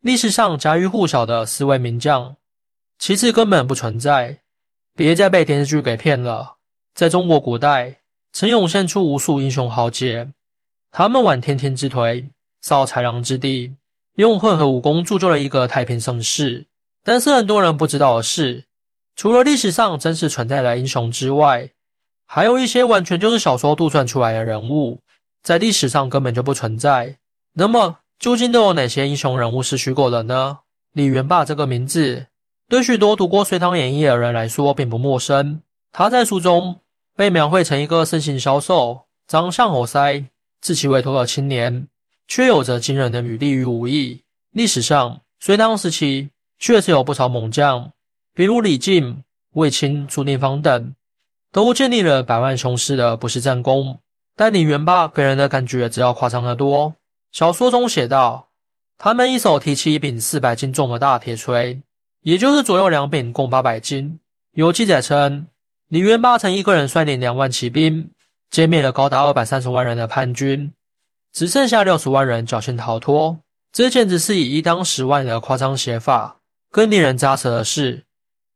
历史上家喻户晓的四位名将，其实根本不存在，别再被电视剧给骗了。在中国古代，曾涌现出无数英雄豪杰，他们挽天天之腿，扫豺狼之地，用混合武功铸就了一个太平盛世。但是很多人不知道的是，除了历史上真实存在的英雄之外，还有一些完全就是小说杜撰出来的人物，在历史上根本就不存在。那么，究竟都有哪些英雄人物是虚构的呢？李元霸这个名字，对许多读过《隋唐演义》的人来说并不陌生。他在书中被描绘成一个身形消瘦、长相猴腮、志气未脱的青年，却有着惊人的履历与武艺。历史上，隋唐时期确实有不少猛将，比如李靖、卫青、朱定方等。都建立了百万雄师的不世战功，但李元霸给人的感觉只要夸张得多。小说中写道，他们一手提起一柄四百斤重的大铁锤，也就是左右两柄共八百斤。有记载称，李元霸曾一个人率领两万骑兵，歼灭了高达二百三十万人的叛军，只剩下六十万人侥幸逃脱。这简直是以一当十万的夸张写法。更令人扎舌的是，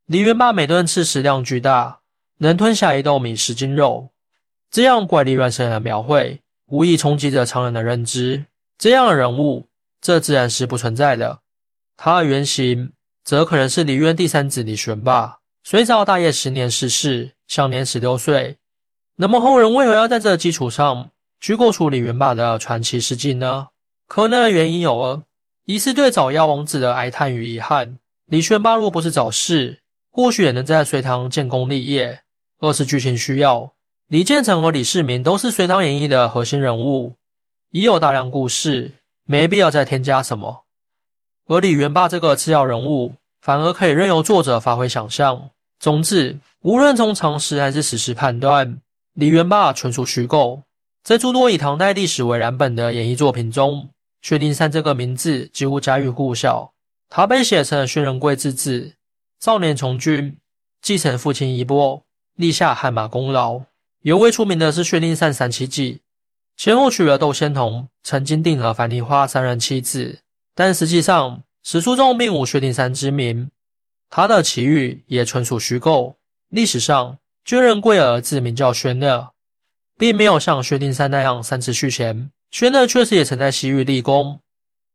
李元霸每顿吃食量巨大。能吞下一斗米十斤肉，这样怪力乱神的描绘，无疑冲击着常人的认知。这样的人物，这自然是不存在的。他的原型，则可能是李渊第三子李玄霸。隋朝大业十年逝世，享年十六岁。那么后人为何要在这基础上虚构出李元霸的传奇事迹呢？可能的原因有二：一是对早夭王子的哀叹与遗憾。李玄霸若不是早逝，或许也能在隋唐建功立业。二是剧情需要，李建成和李世民都是《隋唐演义》的核心人物，已有大量故事，没必要再添加什么。而李元霸这个次要人物，反而可以任由作者发挥想象。总之，无论从常识还是史实判断，李元霸纯属虚构。在诸多以唐代历史为蓝本的演绎作品中，薛丁山这个名字几乎家喻户晓。他被写成薛仁贵之子，少年从军，继承父亲衣钵。立下汗马功劳，尤为出名的是薛丁山三奇迹，先后娶了窦仙童、陈金定和樊梨花三人妻子，但实际上史书中并无薛丁山之名，他的奇遇也纯属虚构。历史上，薛仁贵儿子名叫薛乐，并没有像薛丁山那样三次续弦。薛乐确实也曾在西域立功，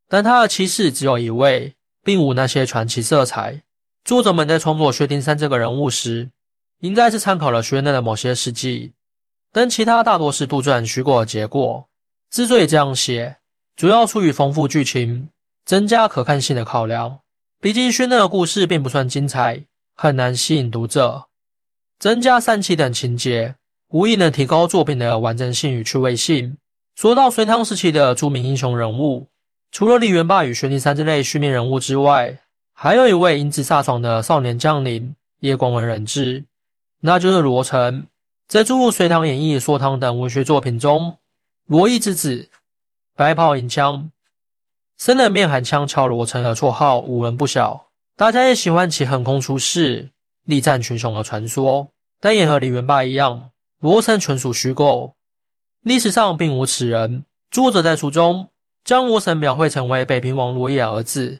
但他的妻室只有一位，并无那些传奇色彩。作者们在创作薛丁山这个人物时，应该是参考了薛内的某些事迹，但其他大多是杜撰虚构的结果。之所以这样写，主要出于丰富剧情、增加可看性的考量。毕竟薛内的故事并不算精彩，很难吸引读者。增加三奇等情节，无疑能提高作品的完整性与趣味性。说到隋唐时期的著名英雄人物，除了李元霸与薛丁山这类虚名人物之外，还有一位英姿飒爽的少年将领，也广为人知。那就是罗成，在诸如《隋唐演义》《说唐》等文学作品中，罗毅之子，白袍银枪，生人面寒枪敲罗成的绰号无人不晓。大家也喜欢其横空出世、力战群雄的传说。但也和李元霸一样，罗成纯属虚构，历史上并无此人。作者在书中将罗成描绘成为北平王罗毅的儿子，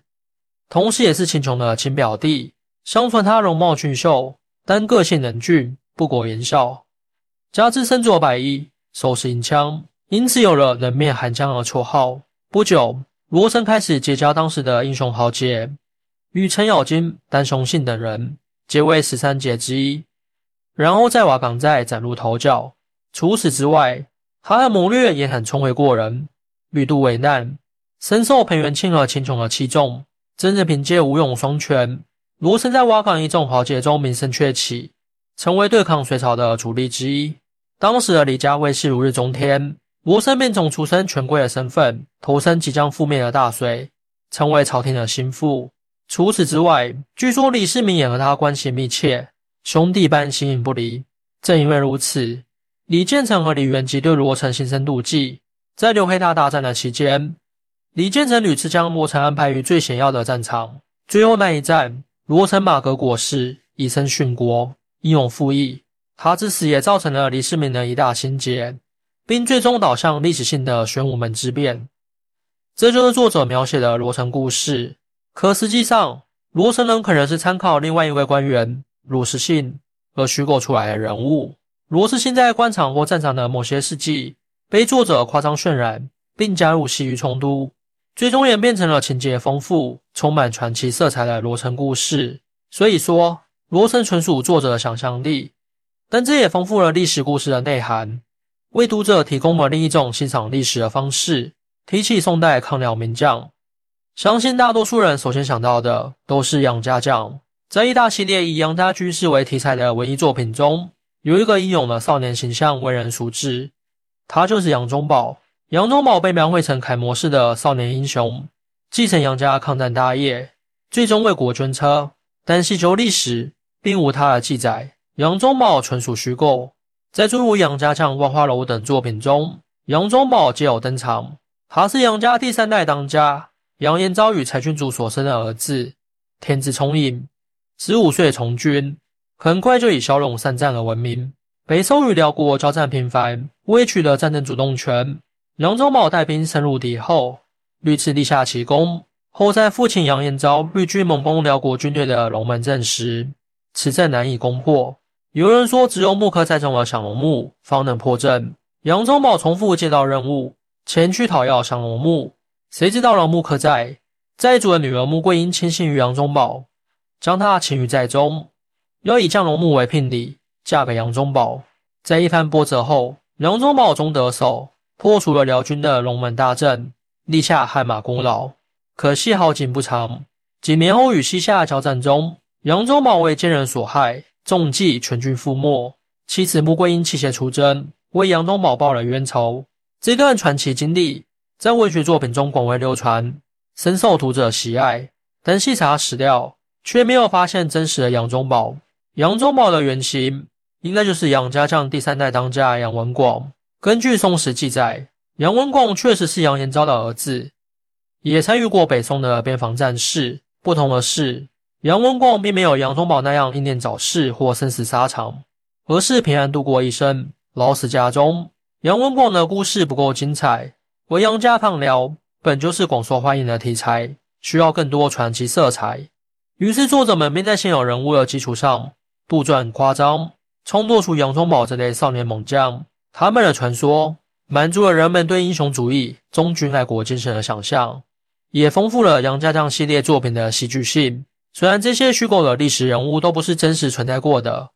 同时也是秦琼的亲表弟。相传他容貌俊秀。但个性冷峻，不苟言笑，加之身着白衣，手持银枪，因此有了“人面寒枪”的绰号。不久，罗成开始结交当时的英雄豪杰，与程咬金、单雄信等人结为十三杰之一，然后在瓦岗寨崭露头角。除此之外，他的谋略也很聪慧过人，屡度危难，深受裴元庆和秦琼的器重，真正凭借武勇双全。罗成在瓦岗一众豪杰中名声鹊起，成为对抗隋朝的主力之一。当时的李家卫士如日中天，罗成便从出身权贵的身份投身即将覆灭的大隋，成为朝廷的心腹。除此之外，据说李世民也和他关系密切，兄弟般形影不离。正因为如此，李建成和李元吉对罗成心生妒忌。在刘黑大大战的期间，李建成屡次将罗成安排于最险要的战场，最后那一战。罗成马革裹尸，以身殉国，英勇赴义。他之死也造成了李世民的一大心结，并最终导向历史性的玄武门之变。这就是作者描写的罗成故事。可实际上，罗成人可能是参考另外一位官员罗士信而虚构出来的人物。罗士信在官场或战场的某些事迹被作者夸张渲染，并加入戏剧冲突，最终演变成了情节丰富、充满传奇色彩的罗成故事。所以说，罗成纯属作者的想象力，但这也丰富了历史故事的内涵，为读者提供了另一种欣赏历史的方式。提起宋代抗辽名将。相信大多数人首先想到的都是杨家将。在一大系列以杨家军事为题材的文艺作品中，有一个英勇的少年形象为人熟知，他就是杨宗保。杨宗保被描绘成楷模式的少年英雄，继承杨家抗战大业，最终为国捐车。但细究历史，并无他的记载，杨宗保纯属虚构。在诸如杨家将、万花楼等作品中，杨宗保皆有登场。他是杨家第三代当家。杨延昭与柴郡主所生的儿子，天资聪颖，十五岁从军，很快就以骁勇善战而闻名。北宋与辽国交战频繁，未取得战争主动权。杨宗保带兵深入敌后，屡次立下奇功。后在父亲杨延昭率军猛攻辽国军队的龙门阵时，此阵难以攻破。有人说，只有木刻寨中的降龙木方能破阵。杨宗保重复接到任务，前去讨要降龙木。谁知道了木刻在寨主的女儿穆桂英倾心于杨宗保，将他擒于寨中，要以降龙木为聘礼嫁给杨宗保。在一番波折后，杨宗保终得手，破除了辽军的龙门大阵，立下汗马功劳。可惜好景不长，几年后与西夏交战中，杨宗保为奸人所害，中计全军覆没。妻子穆桂英弃邪出征，为杨宗保报了冤仇。这段传奇经历。在文学作品中广为流传，深受读者喜爱。但细查史料，却没有发现真实的杨宗保。杨宗保的原型应该就是杨家将第三代当家杨文广。根据《宋史》记载，杨文广确实是杨延昭的儿子，也参与过北宋的边防战事。不同的是，杨文广并没有杨宗保那样英年早逝或生死沙场，而是平安度过一生，老死家中。杨文广的故事不够精彩。为杨家抗辽本就是广受欢迎的题材，需要更多传奇色彩。于是作者们便在现有人物的基础上杜撰夸张，创作出杨宗保这类少年猛将。他们的传说满足了人们对英雄主义、忠君爱国精神的想象，也丰富了杨家将系列作品的戏剧性。虽然这些虚构的历史人物都不是真实存在过的，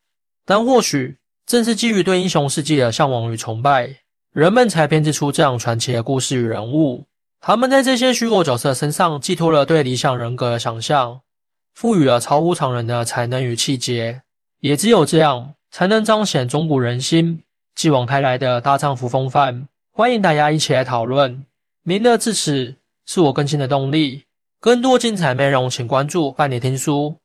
但或许正是基于对英雄事迹的向往与崇拜。人们才编织出这样传奇的故事与人物，他们在这些虚构角色身上寄托了对理想人格的想象，赋予了超乎常人的才能与气节，也只有这样，才能彰显中古人心继往开来的大丈夫风范。欢迎大家一起来讨论，您的支持是我更新的动力。更多精彩内容，请关注伴你听书。